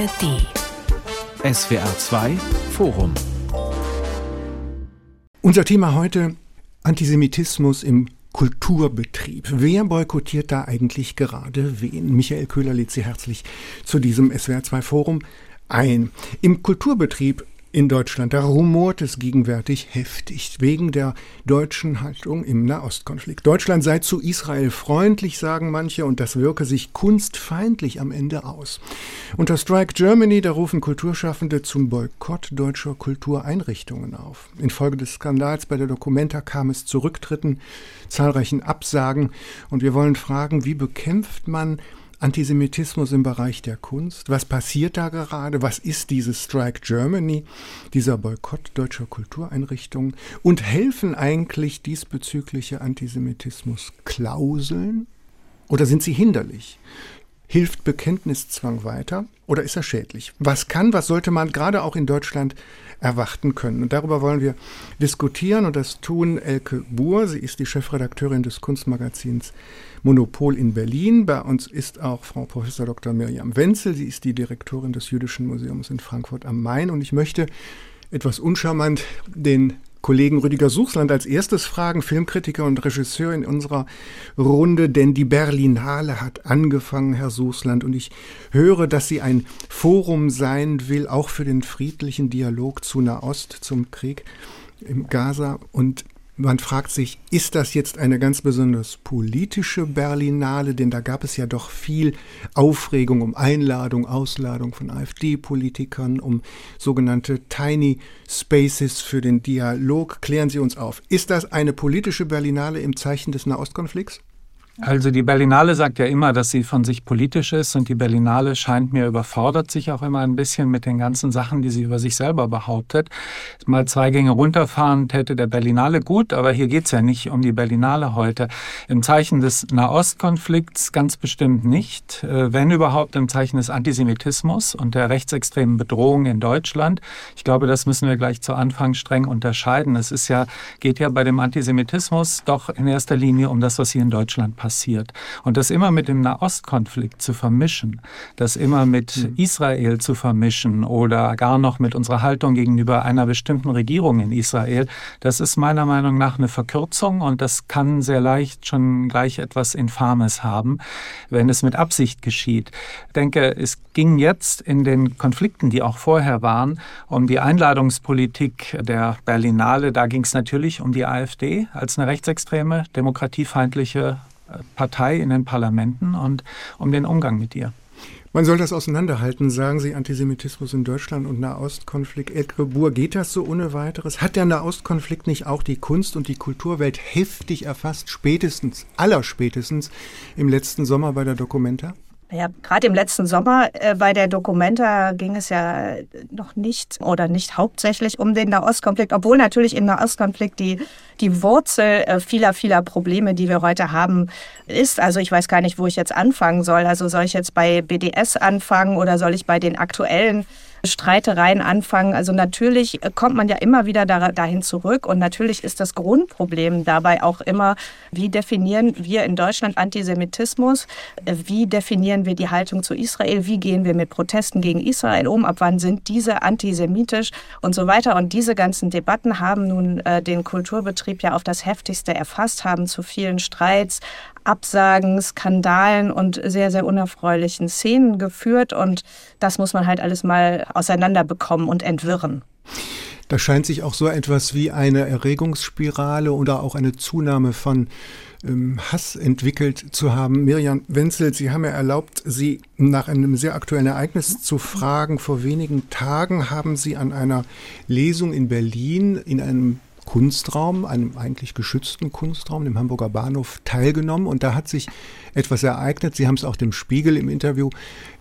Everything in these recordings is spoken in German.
ARD. SWR 2 Forum. Unser Thema heute Antisemitismus im Kulturbetrieb. Wer boykottiert da eigentlich gerade wen? Michael Köhler lädt Sie herzlich zu diesem SWR2 Forum ein. Im Kulturbetrieb in Deutschland. Da rumort es gegenwärtig heftig wegen der deutschen Haltung im Nahostkonflikt. Deutschland sei zu Israel freundlich, sagen manche, und das wirke sich kunstfeindlich am Ende aus. Unter Strike Germany, da rufen Kulturschaffende zum Boykott deutscher Kultureinrichtungen auf. Infolge des Skandals bei der Documenta kam es zu Rücktritten, zahlreichen Absagen, und wir wollen fragen, wie bekämpft man Antisemitismus im Bereich der Kunst? Was passiert da gerade? Was ist dieses Strike Germany, dieser Boykott deutscher Kultureinrichtungen? Und helfen eigentlich diesbezügliche Antisemitismus-Klauseln? Oder sind sie hinderlich? Hilft Bekenntniszwang weiter oder ist er schädlich? Was kann, was sollte man gerade auch in Deutschland erwarten können? Und darüber wollen wir diskutieren und das tun Elke Buhr. Sie ist die Chefredakteurin des Kunstmagazins Monopol in Berlin. Bei uns ist auch Frau Prof. Dr. Mirjam Wenzel. Sie ist die Direktorin des Jüdischen Museums in Frankfurt am Main. Und ich möchte etwas uncharmant den Kollegen Rüdiger Suchsland als erstes fragen, Filmkritiker und Regisseur in unserer Runde, denn die Berlinale hat angefangen, Herr Suchsland, und ich höre, dass sie ein Forum sein will, auch für den friedlichen Dialog zu Nahost, zum Krieg im Gaza. Und man fragt sich, ist das jetzt eine ganz besonders politische Berlinale? Denn da gab es ja doch viel Aufregung um Einladung, Ausladung von AfD-Politikern, um sogenannte Tiny Spaces für den Dialog. Klären Sie uns auf. Ist das eine politische Berlinale im Zeichen des Nahostkonflikts? Also die Berlinale sagt ja immer, dass sie von sich politisch ist und die Berlinale scheint mir überfordert sich auch immer ein bisschen mit den ganzen Sachen, die sie über sich selber behauptet. Mal zwei Gänge runterfahren täte der Berlinale gut, aber hier geht's ja nicht um die Berlinale heute. Im Zeichen des Nahostkonflikts ganz bestimmt nicht, äh, wenn überhaupt im Zeichen des Antisemitismus und der rechtsextremen Bedrohung in Deutschland. Ich glaube, das müssen wir gleich zu Anfang streng unterscheiden. Es ist ja, geht ja bei dem Antisemitismus doch in erster Linie um das, was hier in Deutschland passiert passiert. Und das immer mit dem Nahostkonflikt zu vermischen, das immer mit mhm. Israel zu vermischen oder gar noch mit unserer Haltung gegenüber einer bestimmten Regierung in Israel, das ist meiner Meinung nach eine Verkürzung und das kann sehr leicht schon gleich etwas Infames haben, wenn es mit Absicht geschieht. Ich denke, es ging jetzt in den Konflikten, die auch vorher waren, um die Einladungspolitik der Berlinale. Da ging es natürlich um die AfD als eine rechtsextreme, demokratiefeindliche Partei in den Parlamenten und um den Umgang mit ihr. Man soll das auseinanderhalten, sagen Sie, Antisemitismus in Deutschland und Nahostkonflikt. Edgar Buhr, geht das so ohne weiteres? Hat der Nahostkonflikt nicht auch die Kunst- und die Kulturwelt heftig erfasst, spätestens, allerspätestens im letzten Sommer bei der Documenta? Ja, gerade im letzten Sommer äh, bei der Documenta ging es ja noch nicht oder nicht hauptsächlich um den Nahostkonflikt, obwohl natürlich im Nahostkonflikt die, die Wurzel äh, vieler, vieler Probleme, die wir heute haben, ist. Also ich weiß gar nicht, wo ich jetzt anfangen soll. Also soll ich jetzt bei BDS anfangen oder soll ich bei den aktuellen Streitereien anfangen. Also natürlich kommt man ja immer wieder dahin zurück und natürlich ist das Grundproblem dabei auch immer, wie definieren wir in Deutschland Antisemitismus, wie definieren wir die Haltung zu Israel, wie gehen wir mit Protesten gegen Israel um, ab wann sind diese antisemitisch und so weiter. Und diese ganzen Debatten haben nun äh, den Kulturbetrieb ja auf das heftigste erfasst, haben zu vielen Streits, Absagen, Skandalen und sehr, sehr unerfreulichen Szenen geführt. Und das muss man halt alles mal auseinanderbekommen und entwirren. Da scheint sich auch so etwas wie eine Erregungsspirale oder auch eine Zunahme von ähm, Hass entwickelt zu haben. Miriam Wenzel, Sie haben ja erlaubt, Sie nach einem sehr aktuellen Ereignis zu fragen. Vor wenigen Tagen haben Sie an einer Lesung in Berlin in einem Kunstraum, einem eigentlich geschützten Kunstraum, dem Hamburger Bahnhof, teilgenommen. Und da hat sich etwas ereignet. Sie haben es auch dem Spiegel im Interview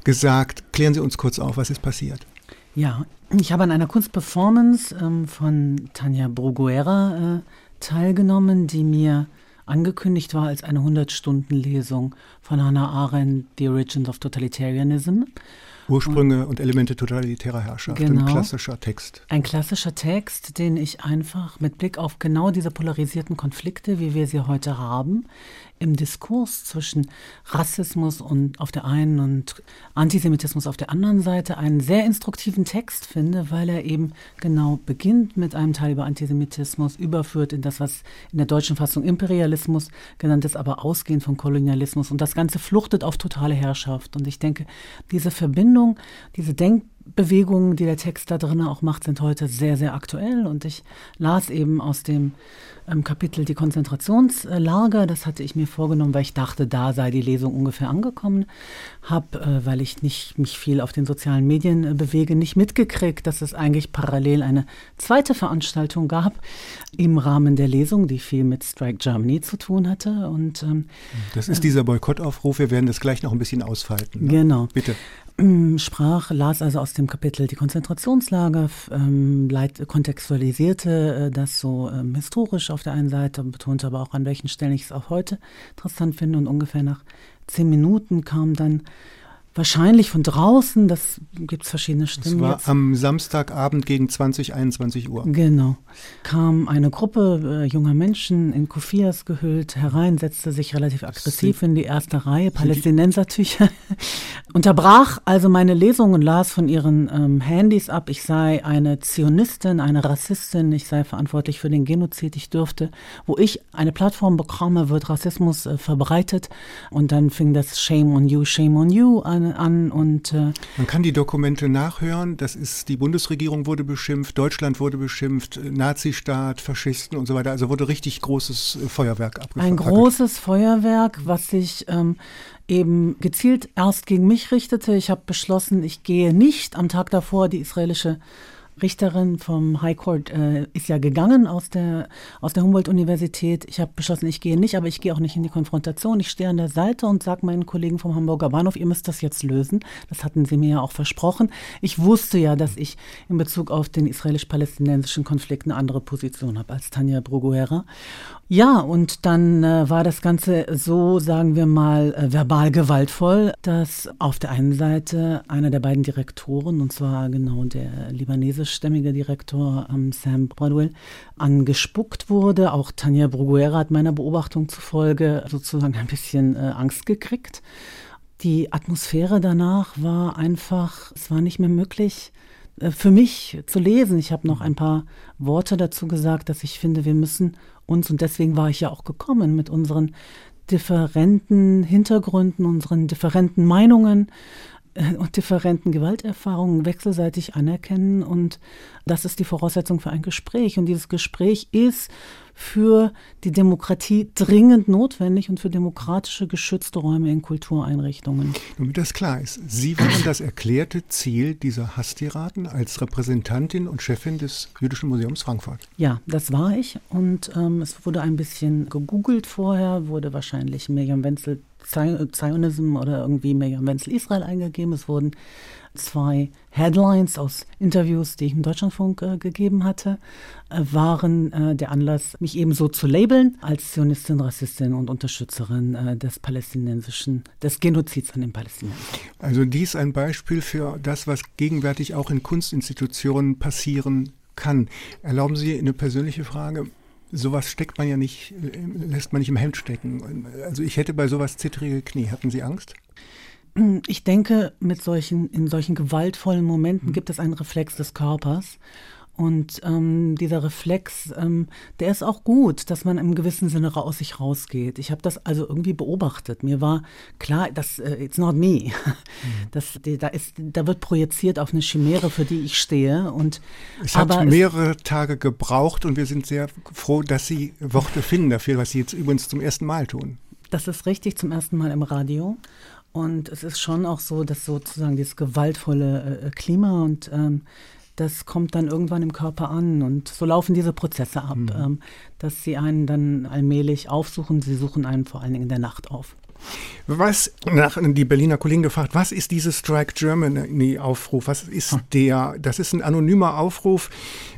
gesagt. Klären Sie uns kurz auf, was ist passiert? Ja, ich habe an einer Kunstperformance ähm, von Tanja Bruguera äh, teilgenommen, die mir angekündigt war als eine 100-Stunden-Lesung von Hannah Arendt, The Origins of Totalitarianism. Ursprünge und, und Elemente totalitärer Herrschaft. Genau, ein klassischer Text. Ein klassischer Text, den ich einfach mit Blick auf genau diese polarisierten Konflikte, wie wir sie heute haben, im Diskurs zwischen Rassismus und auf der einen und Antisemitismus auf der anderen Seite einen sehr instruktiven Text finde, weil er eben genau beginnt mit einem Teil über Antisemitismus, überführt in das, was in der deutschen Fassung Imperialismus genannt ist, aber ausgehend von Kolonialismus. Und das Ganze fluchtet auf totale Herrschaft. Und ich denke, diese Verbindung, diese Denk Bewegungen, die der Text da drin auch macht, sind heute sehr, sehr aktuell. Und ich las eben aus dem ähm, Kapitel die Konzentrationslager. Das hatte ich mir vorgenommen, weil ich dachte, da sei die Lesung ungefähr angekommen. Habe, äh, weil ich nicht mich viel auf den sozialen Medien äh, bewege, nicht mitgekriegt, dass es eigentlich parallel eine zweite Veranstaltung gab im Rahmen der Lesung, die viel mit Strike Germany zu tun hatte. Und ähm, das ist dieser Boykottaufruf. Wir werden das gleich noch ein bisschen ausfalten. Ne? Genau. Bitte sprach, las also aus dem Kapitel die Konzentrationslager, ähm, leit, kontextualisierte äh, das so ähm, historisch auf der einen Seite, betonte aber auch, an welchen Stellen ich es auch heute interessant finde. Und ungefähr nach zehn Minuten kam dann wahrscheinlich von draußen, das gibt es verschiedene Stimmen. Das war jetzt. am Samstagabend gegen 20, 21 Uhr. Genau. Kam eine Gruppe äh, junger Menschen in Kofias gehüllt herein, setzte sich relativ aggressiv in die erste Reihe, Palästinensertücher, unterbrach also meine Lesung und las von ihren ähm, Handys ab, ich sei eine Zionistin, eine Rassistin, ich sei verantwortlich für den Genozid, ich dürfte, wo ich eine Plattform bekomme, wird Rassismus äh, verbreitet und dann fing das Shame on you, Shame on you an an und äh man kann die Dokumente nachhören. Das ist die Bundesregierung wurde beschimpft, Deutschland wurde beschimpft, Nazistaat, Faschisten und so weiter. Also wurde richtig großes äh, Feuerwerk abgefahren. Ein großes Feuerwerk, was sich ähm, eben gezielt erst gegen mich richtete. Ich habe beschlossen, ich gehe nicht am Tag davor die israelische Richterin vom High Court äh, ist ja gegangen aus der, aus der Humboldt-Universität. Ich habe beschlossen, ich gehe nicht, aber ich gehe auch nicht in die Konfrontation. Ich stehe an der Seite und sage meinen Kollegen vom Hamburger Bahnhof, ihr müsst das jetzt lösen. Das hatten sie mir ja auch versprochen. Ich wusste ja, dass ich in Bezug auf den israelisch-palästinensischen Konflikt eine andere Position habe als Tanja Bruguera. Ja, und dann äh, war das Ganze so, sagen wir mal, äh, verbal gewaltvoll, dass auf der einen Seite einer der beiden Direktoren, und zwar genau der libanesischstämmige Direktor ähm, Sam Bradwell, angespuckt wurde. Auch Tanja Bruguera hat meiner Beobachtung zufolge sozusagen ein bisschen äh, Angst gekriegt. Die Atmosphäre danach war einfach, es war nicht mehr möglich, äh, für mich zu lesen. Ich habe noch ein paar Worte dazu gesagt, dass ich finde, wir müssen uns, und deswegen war ich ja auch gekommen, mit unseren differenten Hintergründen, unseren differenten Meinungen und differenten Gewalterfahrungen wechselseitig anerkennen. Und das ist die Voraussetzung für ein Gespräch. Und dieses Gespräch ist für die Demokratie dringend notwendig und für demokratische geschützte Räume in Kultureinrichtungen. Damit das klar ist, Sie waren das erklärte Ziel dieser Hasstiraden als Repräsentantin und Chefin des Jüdischen Museums Frankfurt. Ja, das war ich und ähm, es wurde ein bisschen gegoogelt vorher, wurde wahrscheinlich Miriam Wenzel Zionism oder irgendwie Miriam Wenzel Israel eingegeben. Es wurden zwei Headlines aus Interviews, die ich im Deutschlandfunk äh, gegeben hatte, äh, waren äh, der Anlass, mich ebenso zu labeln als Zionistin, Rassistin und Unterstützerin äh, des palästinensischen, des Genozids an den Palästinensern. Also dies ein Beispiel für das, was gegenwärtig auch in Kunstinstitutionen passieren kann. Erlauben Sie eine persönliche Frage? Sowas steckt man ja nicht, äh, lässt man nicht im Hemd stecken. Also ich hätte bei sowas zittrige Knie. Hatten Sie Angst? Ich denke, mit solchen, in solchen gewaltvollen Momenten mhm. gibt es einen Reflex des Körpers. Und ähm, dieser Reflex, ähm, der ist auch gut, dass man im gewissen Sinne aus sich rausgeht. Ich habe das also irgendwie beobachtet. Mir war klar, dass äh, it's not me. Mhm. Das, die, da, ist, da wird projiziert auf eine Chimäre, für die ich stehe. Und, es hat mehrere es, Tage gebraucht und wir sind sehr froh, dass Sie Worte finden dafür, was Sie jetzt übrigens zum ersten Mal tun. Das ist richtig, zum ersten Mal im Radio. Und es ist schon auch so, dass sozusagen dieses gewaltvolle äh, Klima und ähm, das kommt dann irgendwann im Körper an. Und so laufen diese Prozesse ab, mhm. ähm, dass sie einen dann allmählich aufsuchen. Sie suchen einen vor allen Dingen in der Nacht auf. Was, nach die Berliner Kollegen gefragt, was ist dieses Strike Germany-Aufruf? Was ist hm. der? Das ist ein anonymer Aufruf.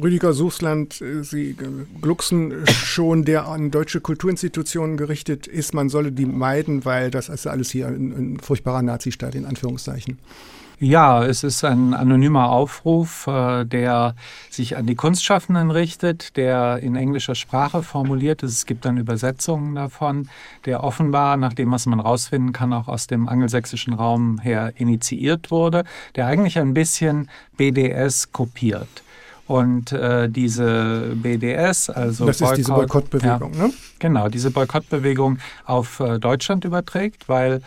Rüdiger Suchsland, äh, Sie glucksen schon, der an deutsche Kulturinstitutionen gerichtet ist. Man solle die meiden, weil das ist alles hier ein, ein furchtbarer Nazistaat, in Anführungszeichen. Ja, es ist ein anonymer Aufruf, äh, der sich an die Kunstschaffenden richtet, der in englischer Sprache formuliert ist. Es gibt dann Übersetzungen davon, der offenbar, nach dem, was man rausfinden kann, auch aus dem angelsächsischen Raum her initiiert wurde, der eigentlich ein bisschen BDS kopiert. Und äh, diese BDS, also das Boykott, ist diese Boykottbewegung, ja, ne? Genau, diese Boykottbewegung auf äh, Deutschland überträgt, weil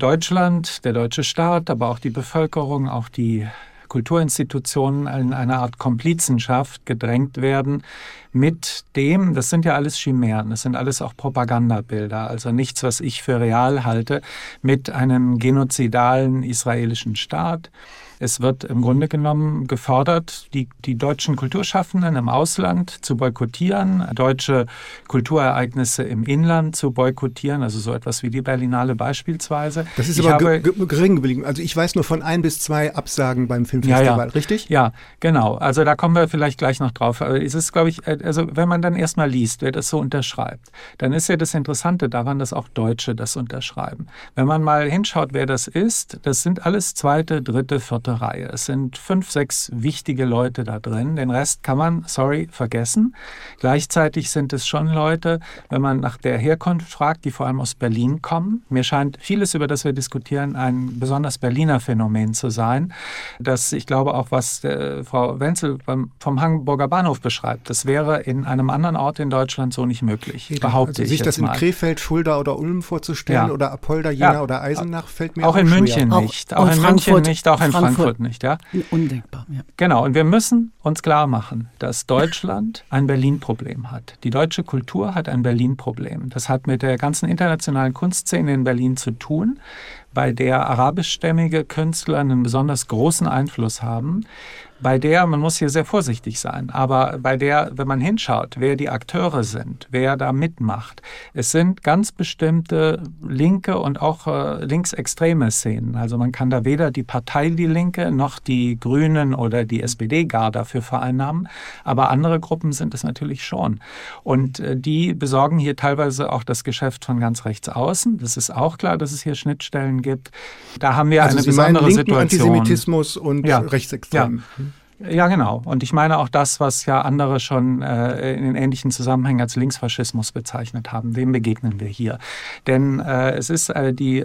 Deutschland, der deutsche Staat, aber auch die Bevölkerung, auch die Kulturinstitutionen in eine Art Komplizenschaft gedrängt werden mit dem, das sind ja alles Chimären, das sind alles auch Propagandabilder, also nichts, was ich für real halte, mit einem genozidalen israelischen Staat es wird im Grunde genommen gefordert, die, die deutschen Kulturschaffenden im Ausland zu boykottieren, deutsche Kulturereignisse im Inland zu boykottieren, also so etwas wie die Berlinale beispielsweise. Das ist ich aber gering geblieben. Also ich weiß nur von ein bis zwei Absagen beim Filmfestival, ja, ja. richtig? Ja, genau. Also da kommen wir vielleicht gleich noch drauf. Aber es ist, glaube ich, äh, also wenn man dann erstmal liest, wer das so unterschreibt, dann ist ja das Interessante daran, dass auch Deutsche das unterschreiben. Wenn man mal hinschaut, wer das ist, das sind alles zweite, dritte, vierte rote Reihe. Es sind fünf, sechs wichtige Leute da drin. Den Rest kann man, sorry, vergessen. Gleichzeitig sind es schon Leute, wenn man nach der Herkunft fragt, die vor allem aus Berlin kommen. Mir scheint vieles, über das wir diskutieren, ein besonders Berliner Phänomen zu sein. Das, ich glaube, auch was äh, Frau Wenzel beim, vom Hamburger Bahnhof beschreibt, das wäre in einem anderen Ort in Deutschland so nicht möglich, behaupte also ich. Sich das in mal. Krefeld, Fulda oder Ulm vorzustellen ja. oder Apolda, Jena ja. oder Eisenach fällt mir auch, auch in schwer. München nicht. Auch, auch in Frankfurt, München nicht, auch in Frankfurt, Frankfurt nicht. Ja? Undenkbar. Ja. Genau. Und wir müssen uns klar machen, dass Deutschland ein Berlin-Problem hat. Die deutsche Kultur hat ein Berlin-Problem. Das hat mit der ganzen internationalen Kunstszene in Berlin zu tun, bei der arabischstämmige Künstler einen besonders großen Einfluss haben bei der, man muss hier sehr vorsichtig sein, aber bei der, wenn man hinschaut, wer die Akteure sind, wer da mitmacht, es sind ganz bestimmte linke und auch äh, linksextreme Szenen. Also man kann da weder die Partei Die Linke noch die Grünen oder die SPD gar dafür vereinnahmen, aber andere Gruppen sind es natürlich schon. Und äh, die besorgen hier teilweise auch das Geschäft von ganz rechts außen. Das ist auch klar, dass es hier Schnittstellen gibt. Da haben wir also eine Sie besondere meinen Situation. Antisemitismus und ja. Rechtsextremen. Ja. Ja, genau. Und ich meine auch das, was ja andere schon äh, in ähnlichen Zusammenhängen als Linksfaschismus bezeichnet haben. Wem begegnen wir hier? Denn äh, es ist äh, die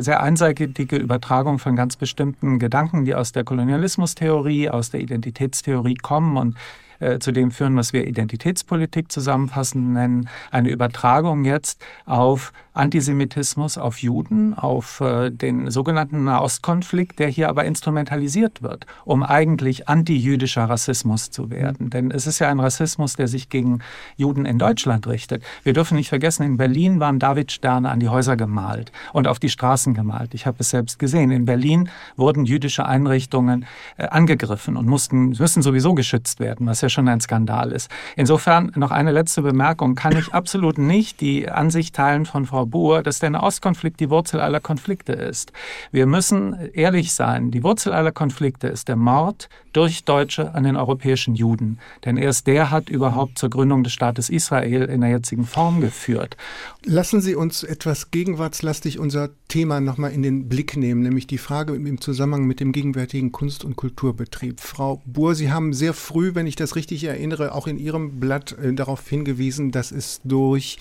sehr einseitige Übertragung von ganz bestimmten Gedanken, die aus der Kolonialismustheorie, aus der Identitätstheorie kommen und äh, zu dem führen, was wir Identitätspolitik zusammenfassend nennen, eine Übertragung jetzt auf Antisemitismus, auf Juden, auf äh, den sogenannten Nahostkonflikt, der hier aber instrumentalisiert wird, um eigentlich antijüdischer Rassismus zu werden. Denn es ist ja ein Rassismus, der sich gegen Juden in Deutschland richtet. Wir dürfen nicht vergessen, in Berlin waren Davidsterne an die Häuser gemalt und auf die Straßen gemalt. Ich habe es selbst gesehen. In Berlin wurden jüdische Einrichtungen äh, angegriffen und mussten, müssen sowieso geschützt werden, was ja schon ein Skandal ist. Insofern noch eine letzte Bemerkung. Kann ich absolut nicht die Ansicht teilen von Frau Buhr, dass der Nahostkonflikt die Wurzel aller Konflikte ist. Wir müssen ehrlich sein. Die Wurzel aller Konflikte ist der Mord durch Deutsche an den europäischen Juden. Denn erst der hat überhaupt zur Gründung des Staates Israel in der jetzigen Form geführt. Lassen Sie uns etwas gegenwartslastig unser Thema nochmal in den Blick nehmen, nämlich die Frage im Zusammenhang mit dem gegenwärtigen Kunst- und Kulturbetrieb. Frau Buhr, Sie haben sehr früh, wenn ich das richtig erinnere, auch in Ihrem Blatt äh, darauf hingewiesen, dass es durch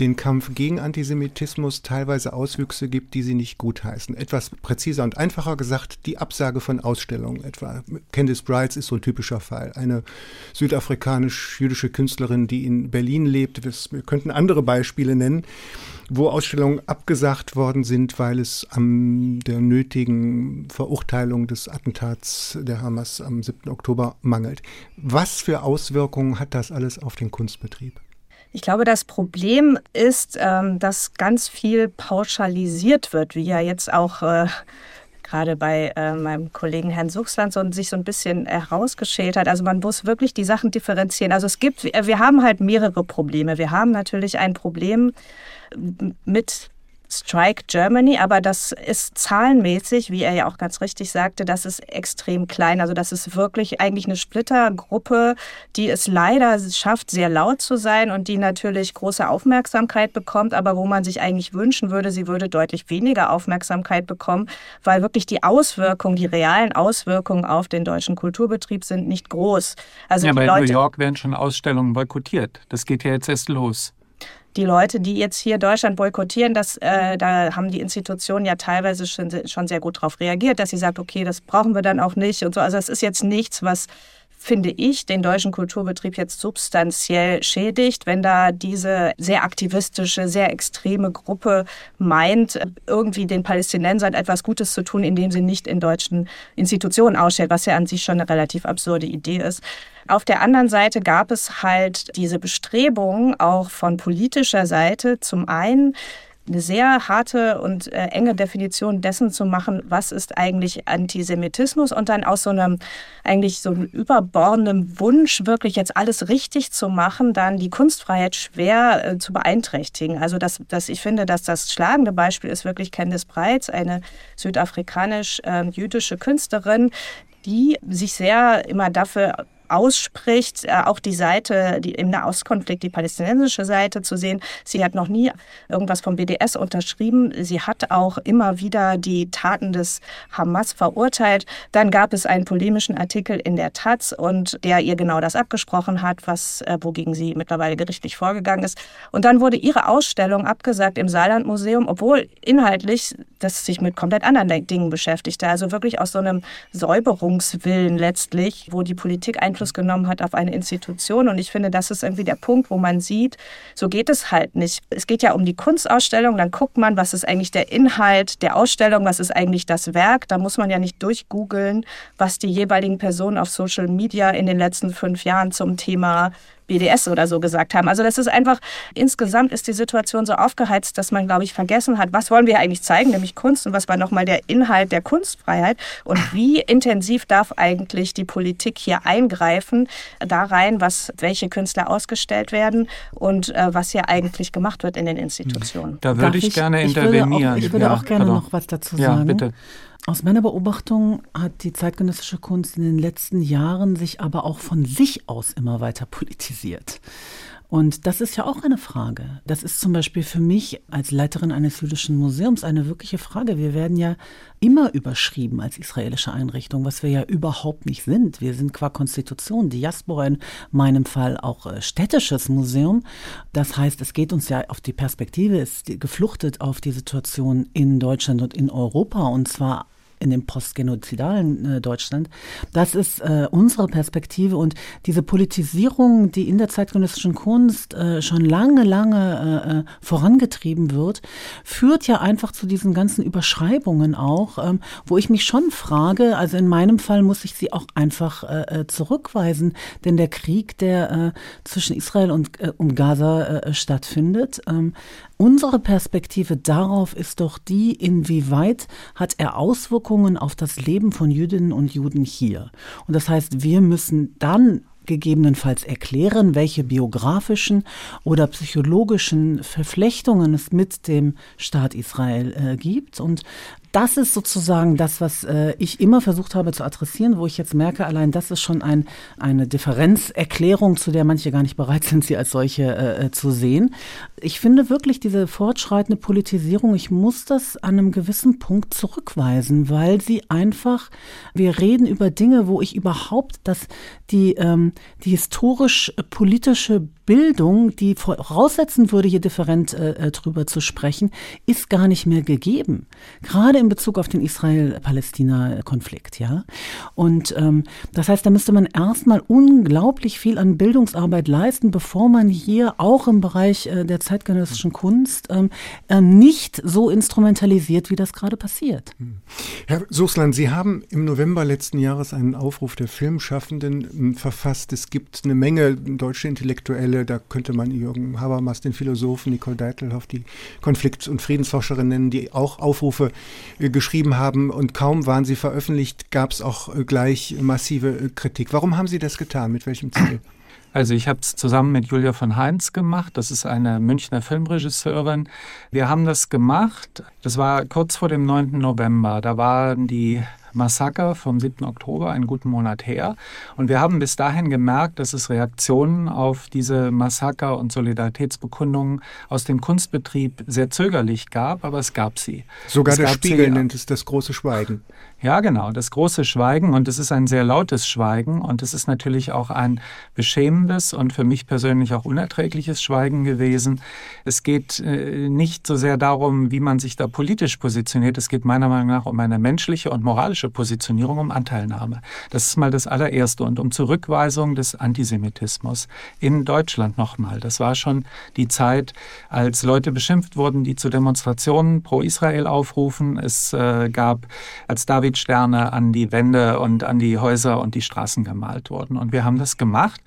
den Kampf gegen Antisemitismus teilweise Auswüchse gibt, die sie nicht gutheißen. Etwas präziser und einfacher gesagt, die Absage von Ausstellungen etwa. Candice Brights ist so ein typischer Fall. Eine südafrikanisch-jüdische Künstlerin, die in Berlin lebt. Wir könnten andere Beispiele nennen, wo Ausstellungen abgesagt worden sind, weil es an der nötigen Verurteilung des Attentats der Hamas am 7. Oktober mangelt. Was für Auswirkungen hat das alles auf den Kunstbetrieb? Ich glaube, das Problem ist, ähm, dass ganz viel pauschalisiert wird, wie ja jetzt auch äh, gerade bei äh, meinem Kollegen Herrn Suchsland sich so ein bisschen herausgeschält hat. Also man muss wirklich die Sachen differenzieren. Also es gibt, wir haben halt mehrere Probleme. Wir haben natürlich ein Problem mit Strike Germany, aber das ist zahlenmäßig, wie er ja auch ganz richtig sagte, das ist extrem klein. Also das ist wirklich eigentlich eine Splittergruppe, die es leider schafft, sehr laut zu sein und die natürlich große Aufmerksamkeit bekommt, aber wo man sich eigentlich wünschen würde, sie würde deutlich weniger Aufmerksamkeit bekommen, weil wirklich die Auswirkungen, die realen Auswirkungen auf den deutschen Kulturbetrieb sind nicht groß. Also ja, bei Leute, New York werden schon Ausstellungen boykottiert. Das geht ja jetzt erst los die Leute, die jetzt hier Deutschland boykottieren, das, äh, da haben die Institutionen ja teilweise schon, schon sehr gut darauf reagiert, dass sie sagt, okay, das brauchen wir dann auch nicht und so. Also es ist jetzt nichts, was finde ich, den deutschen Kulturbetrieb jetzt substanziell schädigt, wenn da diese sehr aktivistische, sehr extreme Gruppe meint, irgendwie den Palästinensern etwas Gutes zu tun, indem sie nicht in deutschen Institutionen ausstellt, was ja an sich schon eine relativ absurde Idee ist. Auf der anderen Seite gab es halt diese Bestrebungen auch von politischer Seite, zum einen eine sehr harte und äh, enge Definition dessen zu machen, was ist eigentlich Antisemitismus und dann aus so einem eigentlich so einem überbordenden Wunsch, wirklich jetzt alles richtig zu machen, dann die Kunstfreiheit schwer äh, zu beeinträchtigen. Also dass, dass ich finde, dass das schlagende Beispiel ist wirklich Candice Breitz, eine südafrikanisch-jüdische ähm, Künstlerin, die sich sehr immer dafür ausspricht, äh, auch die Seite, die im Nahostkonflikt, die palästinensische Seite zu sehen. Sie hat noch nie irgendwas vom BDS unterschrieben. Sie hat auch immer wieder die Taten des Hamas verurteilt. Dann gab es einen polemischen Artikel in der Taz und der ihr genau das abgesprochen hat, was äh, wogegen sie mittlerweile gerichtlich vorgegangen ist. Und dann wurde ihre Ausstellung abgesagt im Saarlandmuseum, obwohl inhaltlich das sich mit komplett anderen Dingen beschäftigte. Also wirklich aus so einem Säuberungswillen letztlich, wo die Politik Einfluss Einfluss genommen hat auf eine Institution. Und ich finde, das ist irgendwie der Punkt, wo man sieht, so geht es halt nicht. Es geht ja um die Kunstausstellung, dann guckt man, was ist eigentlich der Inhalt der Ausstellung, was ist eigentlich das Werk. Da muss man ja nicht durchgoogeln, was die jeweiligen Personen auf Social Media in den letzten fünf Jahren zum Thema BDS oder so gesagt haben. Also das ist einfach, insgesamt ist die Situation so aufgeheizt, dass man, glaube ich, vergessen hat, was wollen wir eigentlich zeigen, nämlich Kunst und was war nochmal der Inhalt der Kunstfreiheit und wie intensiv darf eigentlich die Politik hier eingreifen, da rein, was, welche Künstler ausgestellt werden und äh, was hier eigentlich gemacht wird in den Institutionen. Da würde ich, ich, gerne intervenieren. Ich würde auch, ich würde ja, auch gerne pardon. noch was dazu sagen. Ja, bitte. Aus meiner Beobachtung hat die zeitgenössische Kunst in den letzten Jahren sich aber auch von sich aus immer weiter politisiert. Und das ist ja auch eine Frage. Das ist zum Beispiel für mich als Leiterin eines jüdischen Museums eine wirkliche Frage. Wir werden ja immer überschrieben als israelische Einrichtung, was wir ja überhaupt nicht sind. Wir sind qua Konstitution, Diaspora in meinem Fall auch äh, städtisches Museum. Das heißt, es geht uns ja auf die Perspektive, ist gefluchtet auf die Situation in Deutschland und in Europa und zwar in dem postgenozidalen äh, Deutschland. Das ist äh, unsere Perspektive und diese Politisierung, die in der zeitgenössischen Kunst äh, schon lange, lange äh, äh, vorangetrieben wird, führt ja einfach zu diesen ganzen Überschreibungen auch, ähm, wo ich mich schon frage, also in meinem Fall muss ich sie auch einfach äh, zurückweisen, denn der Krieg, der zwischen Israel und, und Gaza stattfindet, ähm, Unsere Perspektive darauf ist doch die, inwieweit hat er Auswirkungen auf das Leben von Jüdinnen und Juden hier. Und das heißt, wir müssen dann gegebenenfalls erklären, welche biografischen oder psychologischen Verflechtungen es mit dem Staat Israel äh, gibt. Und das ist sozusagen das, was äh, ich immer versucht habe zu adressieren, wo ich jetzt merke, allein das ist schon ein, eine Differenzerklärung, zu der manche gar nicht bereit sind, sie als solche äh, äh, zu sehen. Ich finde wirklich diese fortschreitende Politisierung, ich muss das an einem gewissen Punkt zurückweisen, weil sie einfach, wir reden über Dinge, wo ich überhaupt das, die, ähm, die historisch-politische Bildung, die voraussetzen würde, hier different äh, äh drüber zu sprechen, ist gar nicht mehr gegeben. Gerade in Bezug auf den Israel-Palästina-Konflikt, ja. Und ähm, das heißt, da müsste man erstmal unglaublich viel an Bildungsarbeit leisten, bevor man hier auch im Bereich äh, der zeitgenössischen Kunst ähm, äh, nicht so instrumentalisiert, wie das gerade passiert. Hm. Herr Suchsland, Sie haben im November letzten Jahres einen Aufruf der Filmschaffenden hm, verfasst. Es gibt eine Menge deutsche Intellektuelle, da könnte man Jürgen Habermas, den Philosophen, Nicole Deitelhoff, die Konflikt- und Friedensforscherin nennen, die auch Aufrufe äh, geschrieben haben und kaum waren sie veröffentlicht, gab es auch äh, gleich massive äh, Kritik. Warum haben Sie das getan? Mit welchem Ziel? Also ich habe es zusammen mit Julia von Heinz gemacht. Das ist eine Münchner Filmregisseurin. Wir haben das gemacht. Das war kurz vor dem 9. November. Da waren die Massaker vom 7. Oktober, einen guten Monat her. Und wir haben bis dahin gemerkt, dass es Reaktionen auf diese Massaker und Solidaritätsbekundungen aus dem Kunstbetrieb sehr zögerlich gab, aber es gab sie. Sogar es der Spiegel sie, nennt es das große Schweigen. Ja, genau, das große Schweigen und es ist ein sehr lautes Schweigen und es ist natürlich auch ein beschämendes und für mich persönlich auch unerträgliches Schweigen gewesen. Es geht äh, nicht so sehr darum, wie man sich da politisch positioniert, es geht meiner Meinung nach um eine menschliche und moralische Positionierung, um Anteilnahme. Das ist mal das allererste und um Zurückweisung des Antisemitismus in Deutschland nochmal. Das war schon die Zeit, als Leute beschimpft wurden, die zu Demonstrationen pro Israel aufrufen. Es äh, gab, als David Davidsterne an die Wände und an die Häuser und die Straßen gemalt wurden. Und wir haben das gemacht,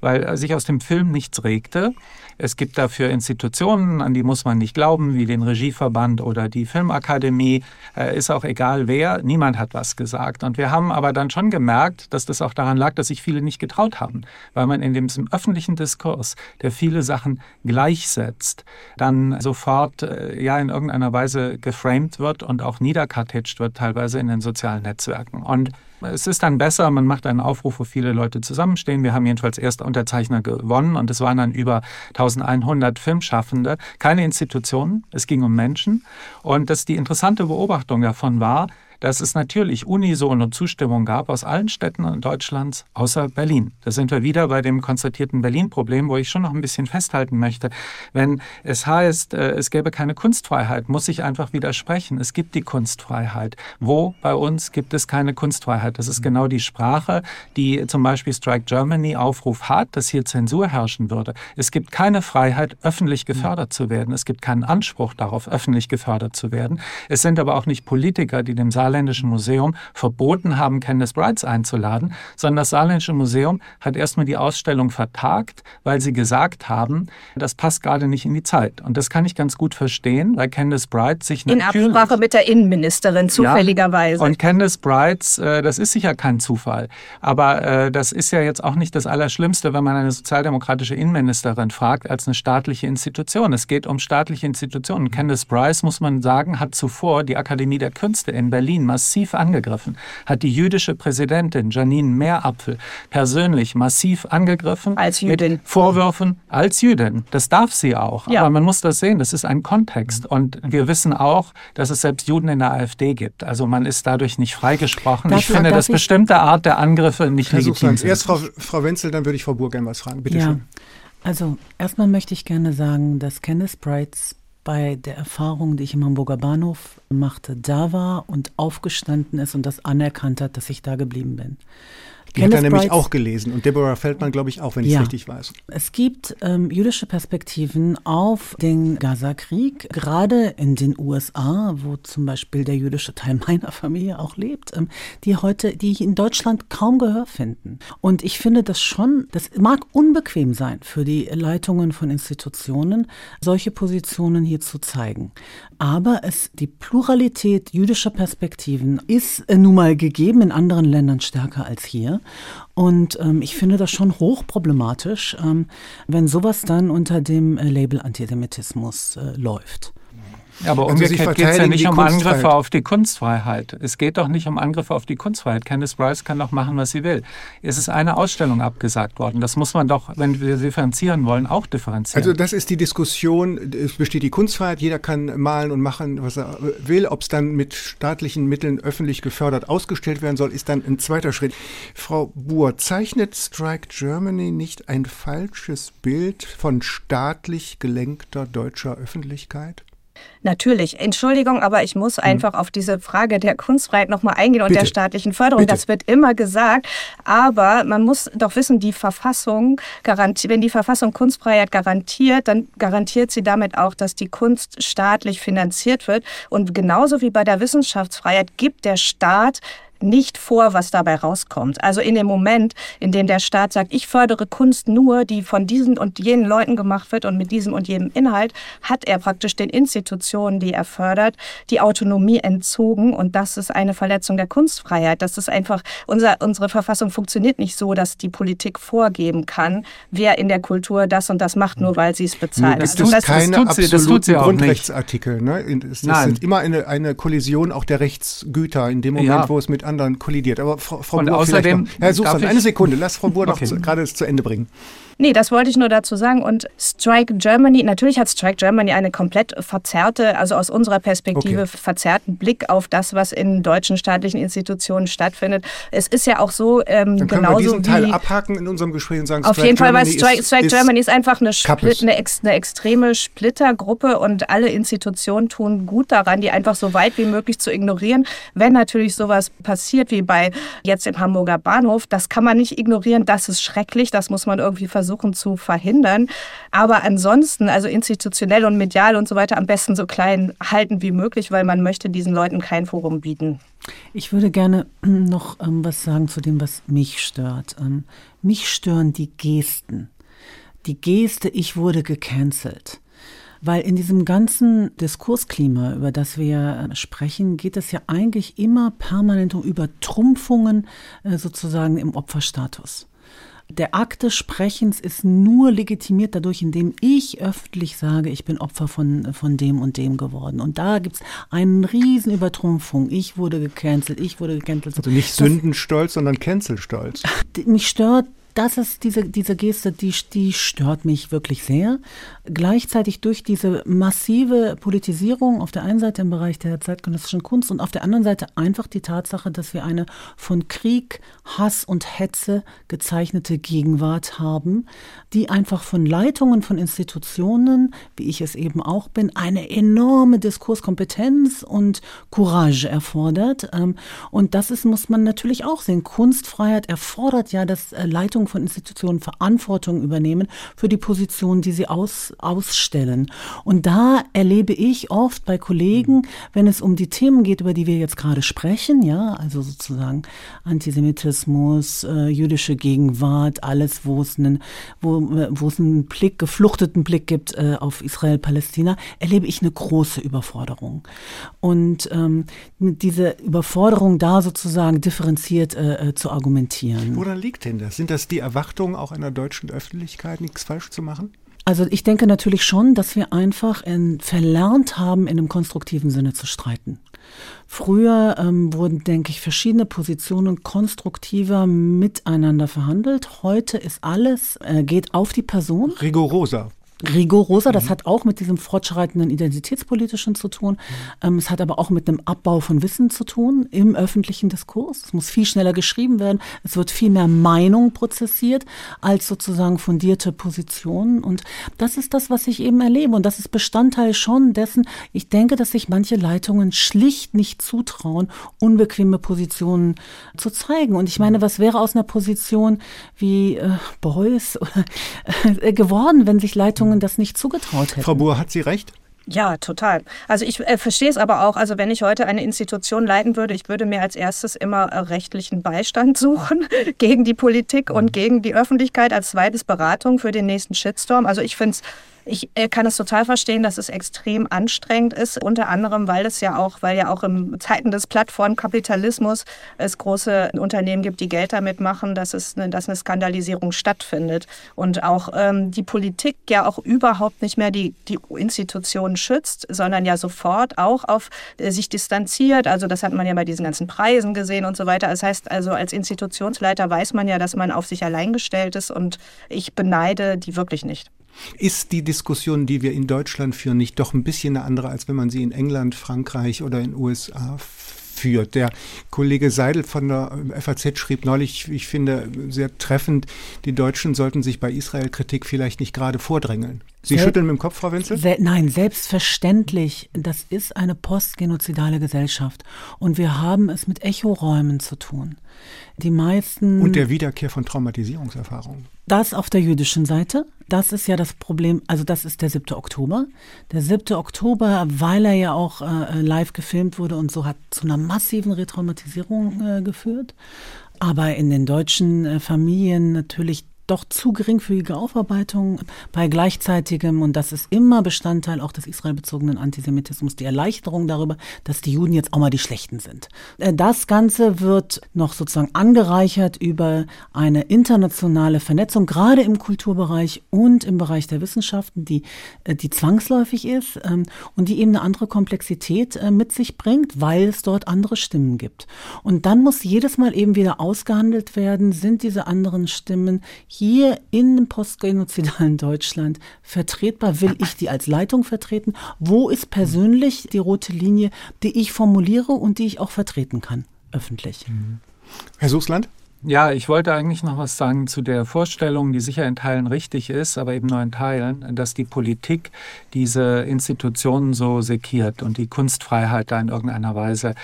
weil sich aus dem Film nichts regte. Es gibt dafür Institutionen, an die muss man nicht glauben, wie den Regieverband oder die Filmakademie. Äh, ist auch egal wer, niemand hat was gesagt. Und wir haben aber dann schon gemerkt, dass das auch daran lag, dass sich viele nicht getraut haben, weil man in diesem öffentlichen Diskurs, der viele Sachen gleichsetzt, dann sofort äh, ja in irgendeiner Weise geframed wird und auch niederkartetscht wird, teilweise in den sozialen Netzwerken. Und es ist dann besser, man macht einen Aufruf, wo viele Leute zusammenstehen. Wir haben jedenfalls erst Unterzeichner gewonnen und es waren dann über 1100 Filmschaffende. Keine Institutionen, es ging um Menschen. Und das die interessante Beobachtung davon war, dass es natürlich unisono Zustimmung gab aus allen Städten Deutschlands außer Berlin. Da sind wir wieder bei dem konstatierten Berlin-Problem, wo ich schon noch ein bisschen festhalten möchte. Wenn es heißt, äh, es gäbe keine Kunstfreiheit, muss ich einfach widersprechen. Es gibt die Kunstfreiheit. Wo bei uns gibt es keine Kunstfreiheit? Das ist genau die Sprache, die zum Beispiel Strike Germany Aufruf hat, dass hier Zensur herrschen würde. Es gibt keine Freiheit, öffentlich gefördert zu werden. Es gibt keinen Anspruch darauf, öffentlich gefördert zu werden. Es sind aber auch nicht Politiker, die dem Saal Saarländischen Museum verboten haben, Candice Brights einzuladen, sondern das Saarländische Museum hat erstmal die Ausstellung vertagt, weil sie gesagt haben, das passt gerade nicht in die Zeit. Und das kann ich ganz gut verstehen, weil Candice Bright sich in Absprache mit der Innenministerin zufälligerweise. Ja, und Candice Brights, äh, das ist sicher kein Zufall, aber äh, das ist ja jetzt auch nicht das Allerschlimmste, wenn man eine sozialdemokratische Innenministerin fragt, als eine staatliche Institution. Es geht um staatliche Institutionen. Candice Bryce, muss man sagen, hat zuvor die Akademie der Künste in Berlin Berlin massiv angegriffen, hat die jüdische Präsidentin Janine Meerapfel persönlich massiv angegriffen. Als Jüdin. Mit Vorwürfen als Jüdin. Das darf sie auch. Ja. Aber man muss das sehen, das ist ein Kontext. Und wir wissen auch, dass es selbst Juden in der AfD gibt. Also man ist dadurch nicht freigesprochen. Darf, ich finde, dass bestimmte Art der Angriffe nicht legitim sind. Erst Frau, Frau Wenzel, dann würde ich Frau Burg gerne was fragen. Bitte ja. schön. Also erstmal möchte ich gerne sagen, dass Kenneth Brights bei der Erfahrung, die ich im Hamburger Bahnhof machte, da war und aufgestanden ist und das anerkannt hat, dass ich da geblieben bin. Die Kenneth hat er nämlich Brights, auch gelesen und Deborah Feldman, glaube ich, auch, wenn ich es richtig weiß. Es gibt ähm, jüdische Perspektiven auf den Gaza-Krieg, gerade in den USA, wo zum Beispiel der jüdische Teil meiner Familie auch lebt, ähm, die heute, die in Deutschland kaum Gehör finden. Und ich finde das schon, das mag unbequem sein für die Leitungen von Institutionen, solche Positionen hier zu zeigen. Aber es, die Pluralität jüdischer Perspektiven ist äh, nun mal gegeben in anderen Ländern stärker als hier. Und ähm, ich finde das schon hochproblematisch, ähm, wenn sowas dann unter dem äh, Label Antisemitismus äh, läuft. Ja, aber umgekehrt geht es ja nicht um Angriffe auf die Kunstfreiheit. Es geht doch nicht um Angriffe auf die Kunstfreiheit. Candice Bryce kann doch machen, was sie will. Es ist eine Ausstellung abgesagt worden. Das muss man doch, wenn wir differenzieren wollen, auch differenzieren. Also das ist die Diskussion. Es besteht die Kunstfreiheit. Jeder kann malen und machen, was er will. Ob es dann mit staatlichen Mitteln öffentlich gefördert ausgestellt werden soll, ist dann ein zweiter Schritt. Frau Buhr, zeichnet Strike Germany nicht ein falsches Bild von staatlich gelenkter deutscher Öffentlichkeit? Natürlich. Entschuldigung, aber ich muss hm. einfach auf diese Frage der Kunstfreiheit nochmal eingehen und Bitte. der staatlichen Förderung. Bitte. Das wird immer gesagt. Aber man muss doch wissen, die Verfassung garantiert, wenn die Verfassung Kunstfreiheit garantiert, dann garantiert sie damit auch, dass die Kunst staatlich finanziert wird. Und genauso wie bei der Wissenschaftsfreiheit gibt der Staat nicht vor, was dabei rauskommt. Also in dem Moment, in dem der Staat sagt, ich fördere Kunst nur, die von diesen und jenen Leuten gemacht wird und mit diesem und jenem Inhalt, hat er praktisch den Institutionen, die er fördert, die Autonomie entzogen. Und das ist eine Verletzung der Kunstfreiheit. Das ist einfach, unser, unsere Verfassung funktioniert nicht so, dass die Politik vorgeben kann, wer in der Kultur das und das macht, nur weil sie es bezahlt. Das, das, das, keine das tut sie, das tut sie auch Grundrechtsartikel. Ne? Es, das sind immer eine, eine Kollision auch der Rechtsgüter in dem Moment, ja. wo es mit anderen kollidiert. Aber Frau, Frau Buhr, außerdem, noch, Herr Suchern, eine Sekunde, lass Frau Buhr okay. noch gerade zu Ende bringen. Nee, das wollte ich nur dazu sagen. Und Strike Germany, natürlich hat Strike Germany eine komplett verzerrte, also aus unserer Perspektive okay. verzerrten Blick auf das, was in deutschen staatlichen Institutionen stattfindet. Es ist ja auch so, ähm, Dann können genauso wir diesen Teil abhaken in unserem Gespräch und sagen, auf Strike jeden Fall, weil Strike, Strike ist, Germany ist einfach eine, Split, eine, ex, eine extreme Splittergruppe und alle Institutionen tun gut daran, die einfach so weit wie möglich zu ignorieren. Wenn natürlich sowas passiert wie bei jetzt im Hamburger Bahnhof, das kann man nicht ignorieren, das ist schrecklich, das muss man irgendwie versuchen versuchen zu verhindern. Aber ansonsten, also institutionell und medial und so weiter, am besten so klein halten wie möglich, weil man möchte diesen Leuten kein Forum bieten. Ich würde gerne noch ähm, was sagen zu dem, was mich stört. Ähm, mich stören die Gesten. Die Geste, ich wurde gecancelt. Weil in diesem ganzen Diskursklima, über das wir äh, sprechen, geht es ja eigentlich immer permanent um Übertrumpfungen äh, sozusagen im Opferstatus der Akt des Sprechens ist nur legitimiert dadurch, indem ich öffentlich sage, ich bin Opfer von, von dem und dem geworden. Und da gibt es eine riesen Übertrumpfung. Ich wurde gecancelt, ich wurde gecancelt. Also nicht Sündenstolz, sondern Cancelstolz. Mich stört das ist diese, diese Geste, die, die stört mich wirklich sehr. Gleichzeitig durch diese massive Politisierung auf der einen Seite im Bereich der zeitgenössischen Kunst und auf der anderen Seite einfach die Tatsache, dass wir eine von Krieg, Hass und Hetze gezeichnete Gegenwart haben, die einfach von Leitungen von Institutionen, wie ich es eben auch bin, eine enorme Diskurskompetenz und Courage erfordert. Ähm, und das ist, muss man natürlich auch sehen. Kunstfreiheit erfordert ja, dass äh, Leitungen von Institutionen Verantwortung übernehmen für die Position, die sie aus, ausstellen. Und da erlebe ich oft bei Kollegen, wenn es um die Themen geht, über die wir jetzt gerade sprechen, ja, also sozusagen Antisemitismus, äh, jüdische Gegenwart, alles, wo es einen, wo, wo es einen Blick, gefluchteten Blick gibt äh, auf Israel-Palästina, erlebe ich eine große Überforderung. Und ähm, diese Überforderung da sozusagen differenziert äh, äh zu argumentieren. Woran liegt denn das? Sind das die Erwartung auch einer deutschen Öffentlichkeit, nichts falsch zu machen? Also ich denke natürlich schon, dass wir einfach in, verlernt haben, in einem konstruktiven Sinne zu streiten. Früher ähm, wurden, denke ich, verschiedene Positionen konstruktiver miteinander verhandelt. Heute ist alles, äh, geht auf die Person. Rigoroser rigoroser. Das mhm. hat auch mit diesem fortschreitenden Identitätspolitischen zu tun. Ähm, es hat aber auch mit einem Abbau von Wissen zu tun im öffentlichen Diskurs. Es muss viel schneller geschrieben werden. Es wird viel mehr Meinung prozessiert als sozusagen fundierte Positionen. Und das ist das, was ich eben erlebe. Und das ist Bestandteil schon dessen. Ich denke, dass sich manche Leitungen schlicht nicht zutrauen, unbequeme Positionen zu zeigen. Und ich meine, was wäre aus einer Position wie äh, Beuys äh, geworden, wenn sich Leitungen Regierungen das nicht zugetraut hätten. Frau Buhr, hat sie recht? Ja, total. Also ich äh, verstehe es aber auch. Also wenn ich heute eine Institution leiten würde, ich würde mir als erstes immer äh, rechtlichen Beistand suchen gegen die Politik und mhm. gegen die Öffentlichkeit, als zweites Beratung für den nächsten Shitstorm. Also ich finde es ich äh, kann es total verstehen, dass es extrem anstrengend ist, unter anderem, weil es ja auch, weil ja auch in Zeiten des Plattformkapitalismus es große Unternehmen gibt, die Geld damit machen, dass es eine, dass eine Skandalisierung stattfindet und auch ähm, die Politik ja auch überhaupt nicht mehr die, die Institutionen schützt, sondern ja sofort auch auf äh, sich distanziert. Also das hat man ja bei diesen ganzen Preisen gesehen und so weiter. Das heißt also als Institutionsleiter weiß man ja, dass man auf sich allein gestellt ist und ich beneide die wirklich nicht. Ist die Diskussion, die wir in Deutschland führen, nicht doch ein bisschen eine andere, als wenn man sie in England, Frankreich oder in den USA führt? Der Kollege Seidel von der FAZ schrieb neulich, ich finde sehr treffend, die Deutschen sollten sich bei Israel-Kritik vielleicht nicht gerade vordrängeln. Sie Sel schütteln mit dem Kopf, Frau Wenzel? Se nein, selbstverständlich. Das ist eine postgenozidale Gesellschaft. Und wir haben es mit Echoräumen zu tun. Die meisten. Und der Wiederkehr von Traumatisierungserfahrungen. Das auf der jüdischen Seite. Das ist ja das Problem. Also, das ist der 7. Oktober. Der 7. Oktober, weil er ja auch äh, live gefilmt wurde und so hat zu einer massiven Retraumatisierung äh, geführt. Aber in den deutschen äh, Familien natürlich doch zu geringfügige Aufarbeitung bei gleichzeitigem, und das ist immer Bestandteil auch des israelbezogenen Antisemitismus, die Erleichterung darüber, dass die Juden jetzt auch mal die Schlechten sind. Äh, das Ganze wird noch sozusagen angereichert über eine internationale Vernetzung, gerade im Kulturbereich und im Bereich der Wissenschaften, die, äh, die zwangsläufig ist ähm, und die eben eine andere Komplexität äh, mit sich bringt, weil es dort andere Stimmen gibt. Und dann muss jedes Mal eben wieder ausgehandelt werden, sind diese anderen Stimmen hier in dem postgenozidalen Deutschland vertretbar? Will ich die als Leitung vertreten? Wo ist persönlich die rote Linie, die ich formuliere und die ich auch vertreten kann, öffentlich? Herr Suchsland? Ja, ich wollte eigentlich noch was sagen zu der Vorstellung, die sicher in Teilen richtig ist, aber eben nur in Teilen, dass die Politik diese Institutionen so sekiert und die Kunstfreiheit da in irgendeiner Weise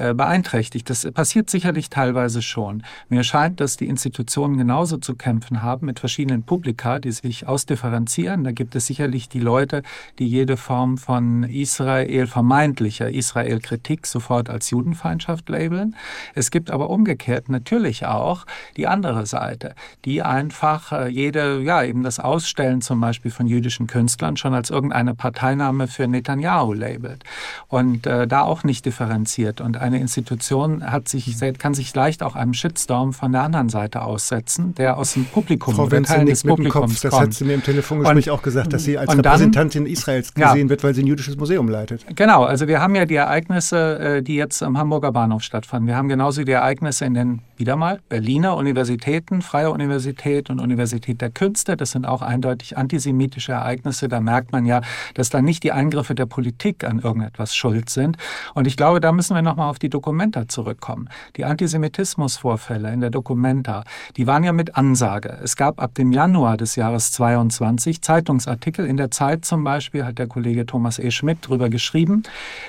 äh, beeinträchtigt. Das passiert sicherlich teilweise schon. Mir scheint, dass die Institutionen genauso zu kämpfen haben mit verschiedenen Publika, die sich ausdifferenzieren. Da gibt es sicherlich die Leute, die jede Form von Israel, vermeintlicher Israel-Kritik sofort als Judenfeindschaft labeln. Es gibt aber umgekehrt natürlich auch die andere Seite, die einfach äh, jede, ja, eben das Ausstellen zum Beispiel von jüdischen Künstlern schon als irgendeine Parteinahme für Netanyahu labelt und äh, da auch nicht differenziert. Und eine Institution sich, kann sich leicht auch einem Shitstorm von der anderen Seite aussetzen, der aus dem Publikum Frau oder Teilen des Publikums Das hat sie mir im Telefongespräch und, auch gesagt, dass sie als Repräsentantin dann, Israels gesehen ja, wird, weil sie ein jüdisches Museum leitet. Genau, also wir haben ja die Ereignisse, äh, die jetzt am Hamburger Bahnhof stattfanden. Wir haben genauso die Ereignisse in den, wieder mal, Berliner Universitäten, Freie Universität und Universität der Künste. Das sind auch eindeutig antisemitische Ereignisse. Da merkt man ja, dass da nicht die Eingriffe der Politik an irgendetwas schuld sind. Und ich glaube, da müssen wir nochmal auf die Dokumenta zurückkommen. Die Antisemitismusvorfälle in der Dokumenta, die waren ja mit Ansage. Es gab ab dem Januar des Jahres 22 Zeitungsartikel. In der Zeit zum Beispiel hat der Kollege Thomas E. Schmidt drüber geschrieben.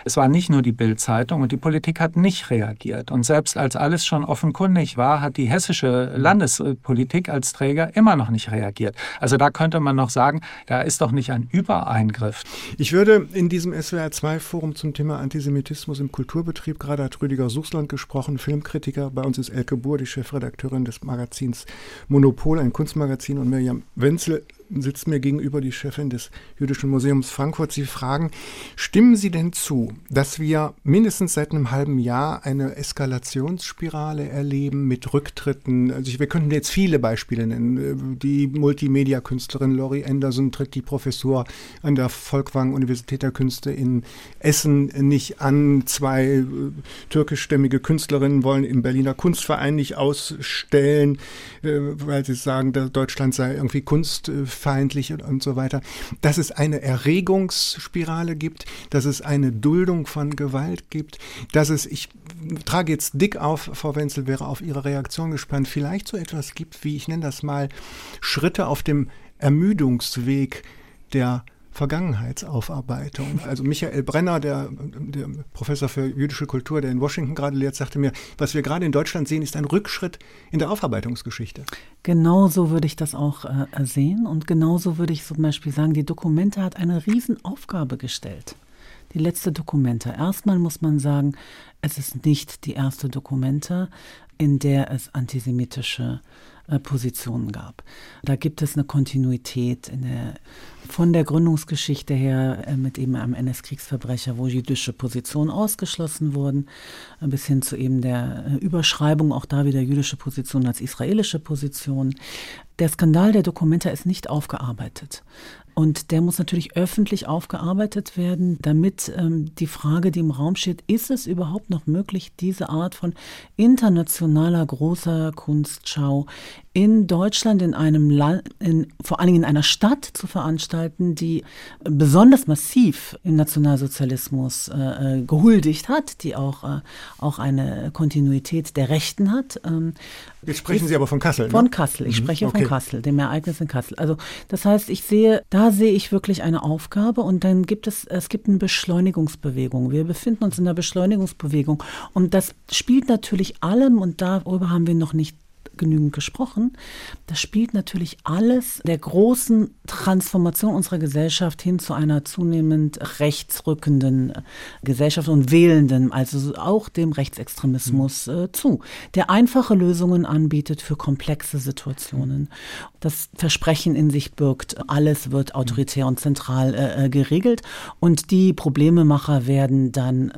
Es war nicht nur die Bild-Zeitung und die Politik hat nicht reagiert. Und selbst als alles schon offenkundig war, hat die hessische Landespolitik als Träger immer noch nicht reagiert. Also da könnte man noch sagen, da ist doch nicht ein Übereingriff. Ich würde in diesem SWR2-Forum zum Thema Antisemitismus im Kulturbetrieb, gerade hat Rüdiger Suchsland gesprochen, Filmkritiker, bei uns ist Elke Buhr, die Chefredakteurin des Magazins Monopol, ein Kunstmagazin, und Mirjam Wenzel, sitzt mir gegenüber die Chefin des Jüdischen Museums Frankfurt. Sie fragen, stimmen Sie denn zu, dass wir mindestens seit einem halben Jahr eine Eskalationsspirale erleben mit Rücktritten? Also wir könnten jetzt viele Beispiele nennen. Die Multimedia-Künstlerin Laurie Anderson tritt die Professur an der Volkwang Universität der Künste in Essen nicht an. Zwei äh, türkischstämmige Künstlerinnen wollen im Berliner Kunstverein nicht ausstellen, äh, weil sie sagen, Deutschland sei irgendwie Kunst feindlich und, und so weiter, dass es eine Erregungsspirale gibt, dass es eine Duldung von Gewalt gibt, dass es, ich trage jetzt dick auf, Frau Wenzel wäre auf Ihre Reaktion gespannt, vielleicht so etwas gibt, wie ich nenne das mal, Schritte auf dem Ermüdungsweg der Vergangenheitsaufarbeitung. Also Michael Brenner, der, der, Professor für jüdische Kultur, der in Washington gerade lehrt, sagte mir, was wir gerade in Deutschland sehen, ist ein Rückschritt in der Aufarbeitungsgeschichte. Genauso würde ich das auch äh, sehen und genauso würde ich zum Beispiel sagen, die Dokumente hat eine Riesenaufgabe gestellt. Die letzte Dokumente. Erstmal muss man sagen, es ist nicht die erste Dokumente, in der es antisemitische äh, Positionen gab. Da gibt es eine Kontinuität der, von der Gründungsgeschichte her äh, mit eben einem NS-Kriegsverbrecher, wo jüdische Positionen ausgeschlossen wurden, äh, bis hin zu eben der Überschreibung auch da wieder jüdische Positionen als israelische Position. Der Skandal der Dokumenta ist nicht aufgearbeitet. Und der muss natürlich öffentlich aufgearbeitet werden, damit ähm, die Frage, die im Raum steht, ist es überhaupt noch möglich, diese Art von internationaler großer Kunstschau in Deutschland in einem Land, in, vor allen Dingen in einer Stadt zu veranstalten, die besonders massiv im Nationalsozialismus äh, äh, gehuldigt hat, die auch, äh, auch eine Kontinuität der Rechten hat. Ähm, Jetzt sprechen Sie aber von Kassel. Ne? Von Kassel. Ich mhm. spreche okay. von Kassel, dem Ereignis in Kassel. Also das heißt, ich sehe, da sehe ich wirklich eine Aufgabe und dann gibt es, es gibt eine Beschleunigungsbewegung. Wir befinden uns in der Beschleunigungsbewegung und das spielt natürlich allem und darüber haben wir noch nicht genügend gesprochen. Das spielt natürlich alles der großen Transformation unserer Gesellschaft hin zu einer zunehmend rechtsrückenden Gesellschaft und wählenden, also auch dem Rechtsextremismus mhm. äh, zu, der einfache Lösungen anbietet für komplexe Situationen. Das Versprechen in sich birgt, alles wird autoritär und zentral äh, äh geregelt und die Problememacher werden dann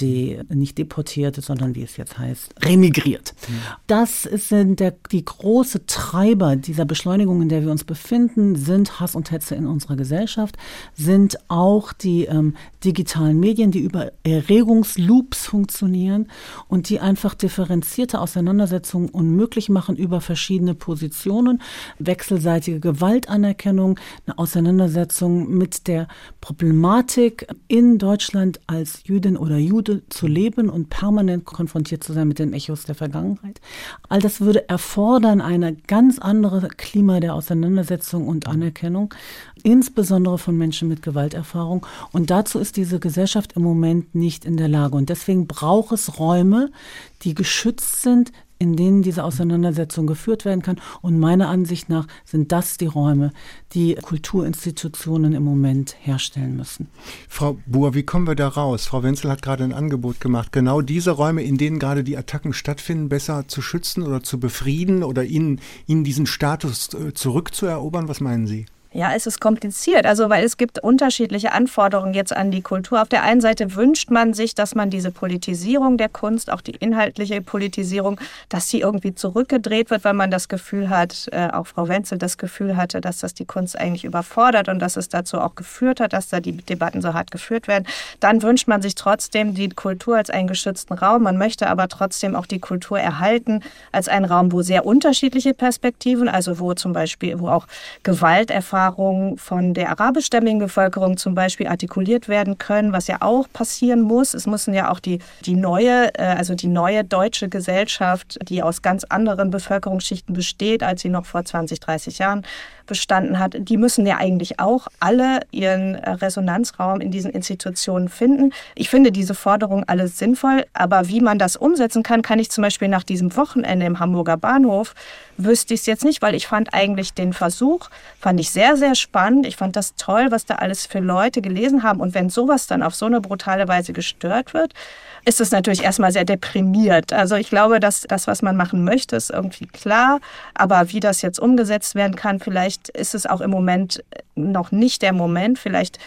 die nicht deportiert, sondern wie es jetzt heißt, remigriert. Mhm. Das sind der, die große Treiber dieser Beschleunigung, in der wir uns befinden, sind Hass und Hetze in unserer Gesellschaft, sind auch die ähm, digitalen Medien, die über Erregungsloops funktionieren und die einfach differenzierte Auseinandersetzungen unmöglich machen über verschiedene Positionen, wechselseitige Gewaltanerkennung, eine Auseinandersetzung mit der Problematik in Deutschland als Jüdin oder Jude zu leben und permanent konfrontiert zu sein mit den Echos der Vergangenheit. All das würde erfordern eine ganz andere Klima der Auseinandersetzung und Anerkennung, insbesondere von Menschen mit Gewalterfahrung. Und dazu ist diese Gesellschaft im Moment nicht in der Lage. Und deswegen braucht es Räume, die geschützt sind, in denen diese Auseinandersetzung geführt werden kann. Und meiner Ansicht nach sind das die Räume, die Kulturinstitutionen im Moment herstellen müssen. Frau Buhr, wie kommen wir da raus? Frau Wenzel hat gerade ein Angebot gemacht, genau diese Räume, in denen gerade die Attacken stattfinden, besser zu schützen oder zu befrieden oder ihnen, ihnen diesen Status äh, zurückzuerobern. Was meinen Sie? Ja, es ist kompliziert, also weil es gibt unterschiedliche Anforderungen jetzt an die Kultur. Auf der einen Seite wünscht man sich, dass man diese Politisierung der Kunst, auch die inhaltliche Politisierung, dass sie irgendwie zurückgedreht wird, weil man das Gefühl hat, äh, auch Frau Wenzel das Gefühl hatte, dass das die Kunst eigentlich überfordert und dass es dazu auch geführt hat, dass da die Debatten so hart geführt werden. Dann wünscht man sich trotzdem die Kultur als einen geschützten Raum. Man möchte aber trotzdem auch die Kultur erhalten als einen Raum, wo sehr unterschiedliche Perspektiven, also wo zum Beispiel, wo auch Gewalt erfahren Erfahrungen von der arabischstämmigen Bevölkerung zum Beispiel artikuliert werden können, was ja auch passieren muss. Es müssen ja auch die, die neue, äh, also die neue deutsche Gesellschaft, die aus ganz anderen Bevölkerungsschichten besteht, als sie noch vor 20, 30 Jahren bestanden hat, die müssen ja eigentlich auch alle ihren äh, Resonanzraum in diesen Institutionen finden. Ich finde diese Forderung alles sinnvoll, aber wie man das umsetzen kann, kann ich zum Beispiel nach diesem Wochenende im Hamburger Bahnhof wüsste ich es jetzt nicht, weil ich fand eigentlich den Versuch, fand ich sehr, sehr spannend. Ich fand das toll, was da alles für Leute gelesen haben. Und wenn sowas dann auf so eine brutale Weise gestört wird, ist es natürlich erstmal sehr deprimiert. Also ich glaube, dass das, was man machen möchte, ist irgendwie klar. Aber wie das jetzt umgesetzt werden kann, vielleicht ist es auch im Moment noch nicht der Moment. Vielleicht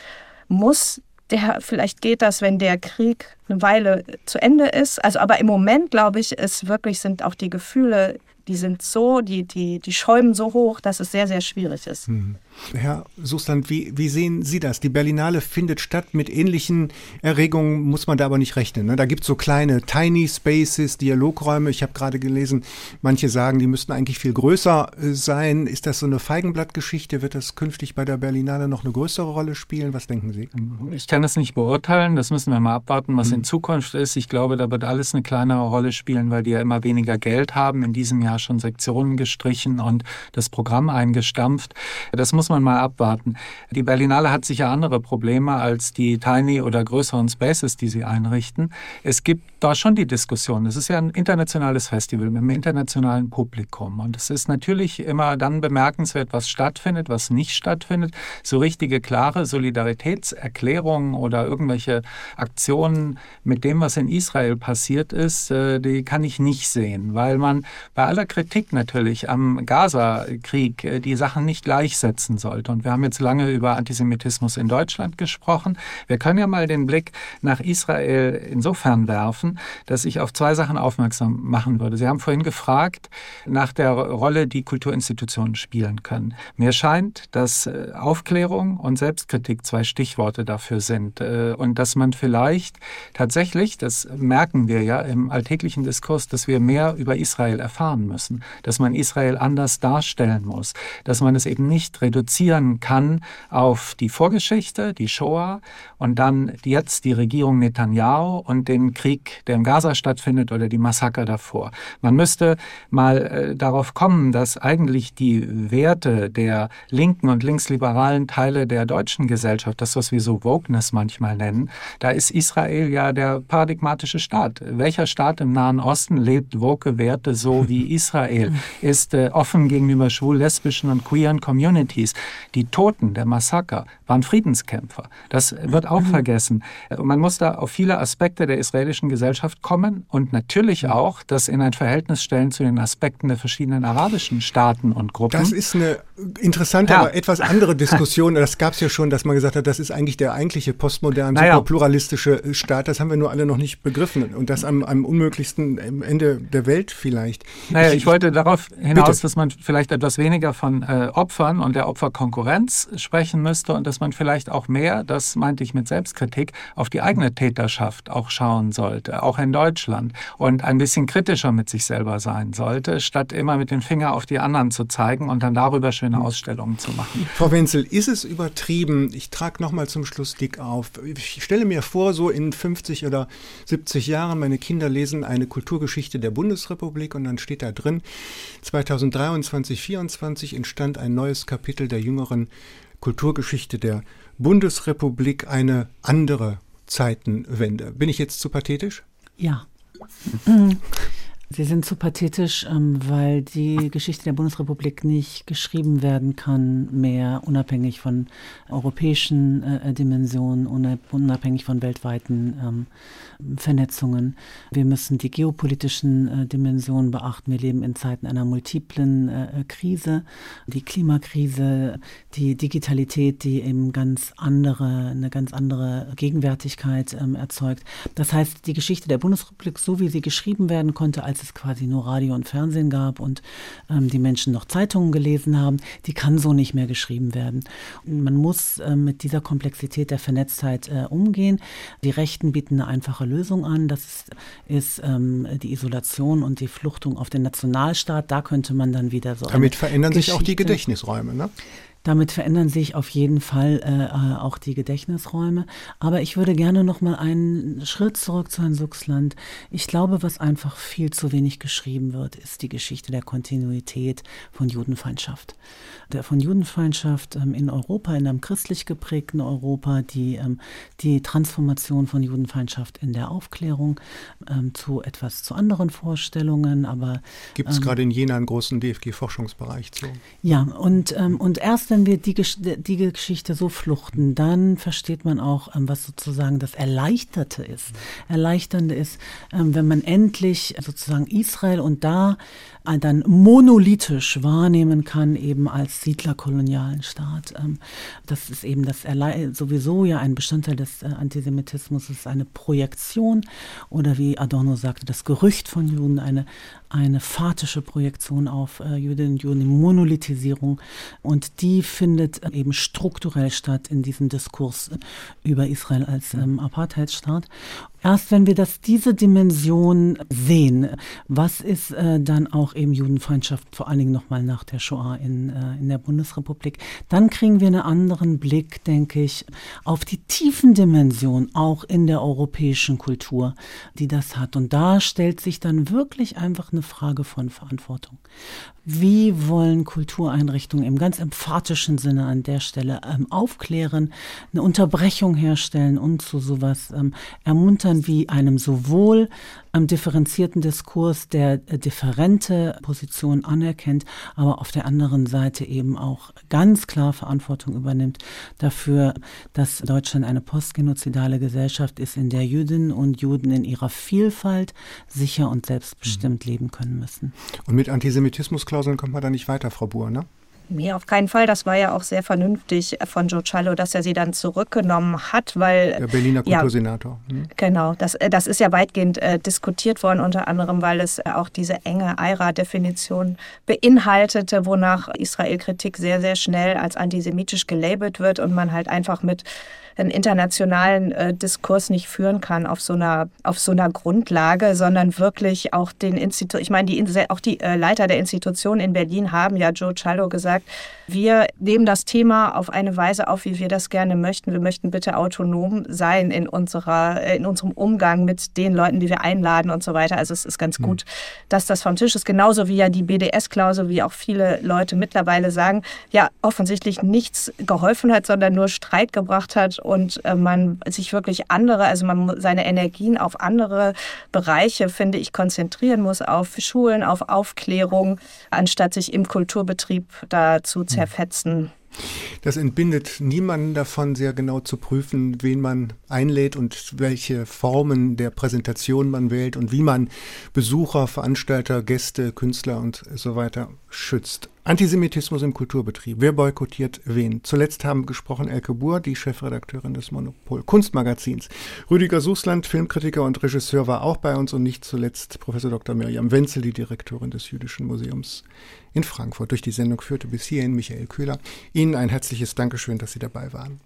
muss der, vielleicht geht das, wenn der Krieg eine Weile zu Ende ist. Also, aber im Moment, glaube ich, ist wirklich, sind auch die Gefühle die sind so, die, die, die schäumen so hoch, dass es sehr, sehr schwierig ist. Mhm. Herr Sustand, wie, wie sehen Sie das? Die Berlinale findet statt. Mit ähnlichen Erregungen muss man da aber nicht rechnen. Ne? Da gibt es so kleine Tiny Spaces, Dialogräume. Ich habe gerade gelesen, manche sagen, die müssten eigentlich viel größer äh, sein. Ist das so eine Feigenblattgeschichte? Wird das künftig bei der Berlinale noch eine größere Rolle spielen? Was denken Sie? Ich kann das nicht beurteilen. Das müssen wir mal abwarten, was mhm. in Zukunft ist. Ich glaube, da wird alles eine kleinere Rolle spielen, weil die ja immer weniger Geld haben. In diesem Jahr schon Sektionen gestrichen und das Programm eingestampft. Das muss man mal abwarten. Die Berlinale hat sicher andere Probleme als die Tiny oder größeren Spaces, die sie einrichten. Es gibt da schon die Diskussion. Es ist ja ein internationales Festival mit einem internationalen Publikum. Und es ist natürlich immer dann bemerkenswert, was stattfindet, was nicht stattfindet. So richtige, klare Solidaritätserklärungen oder irgendwelche Aktionen mit dem, was in Israel passiert ist, äh, die kann ich nicht sehen, weil man bei aller Kritik natürlich am Gaza-Krieg äh, die Sachen nicht gleichsetzen sollte. Und wir haben jetzt lange über Antisemitismus in Deutschland gesprochen. Wir können ja mal den Blick nach Israel insofern werfen, dass ich auf zwei Sachen aufmerksam machen würde. Sie haben vorhin gefragt nach der Rolle, die Kulturinstitutionen spielen können. Mir scheint, dass äh, Aufklärung und Selbstkritik zwei Stichworte dafür sind äh, und dass man vielleicht tatsächlich, das merken wir ja im alltäglichen Diskurs, dass wir mehr über Israel erfahren müssen, dass man Israel anders darstellen muss, dass man es eben nicht reduzieren kann auf die Vorgeschichte, die Shoah und dann jetzt die Regierung Netanyahu und den Krieg, der im Gaza stattfindet oder die Massaker davor. Man müsste mal äh, darauf kommen, dass eigentlich die Werte der linken und linksliberalen Teile der deutschen Gesellschaft, das was wir so Wokeness manchmal nennen, da ist Israel ja der paradigmatische Staat. Welcher Staat im Nahen Osten lebt woke Werte so wie Israel, ist äh, offen gegenüber schwul, lesbischen und queeren Communities. Die Toten der Massaker waren Friedenskämpfer. Das wird auch vergessen. Man muss da auf viele Aspekte der israelischen Gesellschaft kommen und natürlich auch das in ein Verhältnis stellen zu den Aspekten der verschiedenen arabischen Staaten und Gruppen. Das ist eine interessante, ja. aber etwas andere Diskussion. Das gab es ja schon, dass man gesagt hat, das ist eigentlich der eigentliche postmoderne, naja. pluralistische Staat. Das haben wir nur alle noch nicht begriffen. Und das am, am unmöglichsten Ende der Welt vielleicht. Naja, ich, ich wollte darauf hinaus, bitte. dass man vielleicht etwas weniger von äh, Opfern und der Opferkonkurrenz sprechen müsste und dass man vielleicht auch mehr, das meinte ich mit Selbstkritik, auf die eigene Täterschaft auch schauen sollte, auch in Deutschland und ein bisschen kritischer mit sich selber sein sollte, statt immer mit dem Finger auf die anderen zu zeigen und dann darüber schöne Ausstellungen zu machen. Frau Wenzel, ist es übertrieben? Ich trage nochmal zum Schluss dick auf. Ich stelle mir vor, so in 50 oder 70 Jahren, meine Kinder lesen eine Kulturgeschichte der Bundesrepublik und dann steht da drin, 2023, 2024 entstand ein neues Kapitel der jüngeren Kulturgeschichte der Bundesrepublik eine andere Zeitenwende. Bin ich jetzt zu pathetisch? Ja. Sie sind zu pathetisch, ähm, weil die Geschichte der Bundesrepublik nicht geschrieben werden kann, mehr unabhängig von europäischen äh, Dimensionen, unabhängig von weltweiten ähm, Vernetzungen. Wir müssen die geopolitischen äh, Dimensionen beachten. Wir leben in Zeiten einer multiplen äh, Krise, die Klimakrise, die Digitalität, die eben ganz andere, eine ganz andere Gegenwärtigkeit ähm, erzeugt. Das heißt, die Geschichte der Bundesrepublik, so wie sie geschrieben werden konnte, als es quasi nur Radio und Fernsehen gab und ähm, die Menschen noch Zeitungen gelesen haben, die kann so nicht mehr geschrieben werden. Man muss äh, mit dieser Komplexität der Vernetztheit umgehen. Die Rechten bieten eine einfache Lösung an. Das ist, ist ähm, die Isolation und die Fluchtung auf den Nationalstaat. Da könnte man dann wieder so. Damit verändern sich auch die Gedächtnisräume, ne? Damit verändern sich auf jeden Fall äh, äh, auch die Gedächtnisräume. Aber ich würde gerne noch mal einen Schritt zurück zu Herrn Suchsland. Ich glaube, was einfach viel zu wenig geschrieben wird, ist die Geschichte der Kontinuität von Judenfeindschaft. Der von Judenfeindschaft ähm, in Europa, in einem christlich geprägten Europa, die, ähm, die Transformation von Judenfeindschaft in der Aufklärung ähm, zu etwas zu anderen Vorstellungen. Aber gibt es ähm, gerade in Jena einen großen DFG-Forschungsbereich zu? Ja, und, ähm, und erst wenn wir die, die Geschichte so fluchten, dann versteht man auch, ähm, was sozusagen das Erleichterte ist. Erleichternde ist, ähm, wenn man endlich sozusagen Israel und da dann monolithisch wahrnehmen kann, eben als siedlerkolonialen Staat. Ähm, das ist eben das sowieso ja ein Bestandteil des äh, Antisemitismus, ist eine Projektion oder wie Adorno sagte, das Gerücht von Juden, eine, eine fatische Projektion auf äh, Jüdinnen und Juden, die Monolithisierung. Und die findet eben strukturell statt in diesem Diskurs über Israel als ähm, Apartheidsstaat. Erst wenn wir das, diese Dimension sehen, was ist äh, dann auch eben Judenfeindschaft, vor allen Dingen nochmal nach der Shoah in, äh, in der Bundesrepublik, dann kriegen wir einen anderen Blick, denke ich, auf die tiefen Dimensionen auch in der europäischen Kultur, die das hat. Und da stellt sich dann wirklich einfach eine Frage von Verantwortung. Wie wollen Kultureinrichtungen im ganz emphatischen Sinne an der Stelle ähm, aufklären, eine Unterbrechung herstellen und zu sowas ähm, ermuntern wie einem sowohl ähm, differenzierten Diskurs, der äh, differente Positionen anerkennt, aber auf der anderen Seite eben auch ganz klar Verantwortung übernimmt dafür, dass Deutschland eine postgenozidale Gesellschaft ist, in der Jüdinnen und Juden in ihrer Vielfalt sicher und selbstbestimmt mhm. leben können müssen. Und mit Antisemitismus Klauseln kommt man da nicht weiter, Frau Buhr, ne? Nee, auf keinen Fall. Das war ja auch sehr vernünftig von Joe Cialo, dass er sie dann zurückgenommen hat, weil. Der Berliner Kultursenator. Ja, hm. Genau, das, äh, das ist ja weitgehend äh, diskutiert worden, unter anderem, weil es auch diese enge IRA-Definition beinhaltete, wonach Israel-Kritik sehr, sehr schnell als antisemitisch gelabelt wird und man halt einfach mit einen internationalen äh, Diskurs nicht führen kann auf so einer auf so einer Grundlage, sondern wirklich auch den Institut. Ich meine, die, auch die äh, Leiter der Institutionen in Berlin haben ja Joe Cialo gesagt, wir nehmen das Thema auf eine Weise auf, wie wir das gerne möchten. Wir möchten bitte autonom sein in unserer äh, in unserem Umgang mit den Leuten, die wir einladen und so weiter. Also es ist ganz mhm. gut, dass das vom Tisch ist. Genauso wie ja die BDS-Klausel, wie auch viele Leute mittlerweile sagen, ja offensichtlich nichts geholfen hat, sondern nur Streit gebracht hat und äh, man sich wirklich andere, also man seine Energien auf andere Bereiche, finde ich, konzentrieren muss, auf Schulen, auf Aufklärung, anstatt sich im Kulturbetrieb da zu hm. zerfetzen. Das entbindet niemanden davon, sehr genau zu prüfen, wen man einlädt und welche Formen der Präsentation man wählt und wie man Besucher, Veranstalter, Gäste, Künstler und so weiter schützt. Antisemitismus im Kulturbetrieb. Wer boykottiert wen? Zuletzt haben gesprochen Elke Buhr, die Chefredakteurin des Monopol Kunstmagazins. Rüdiger Sußland, Filmkritiker und Regisseur, war auch bei uns und nicht zuletzt Professor Dr. Miriam Wenzel, die Direktorin des Jüdischen Museums in Frankfurt. Durch die Sendung führte bis hierhin Michael Köhler. Ihnen ein herzliches Dankeschön, dass Sie dabei waren.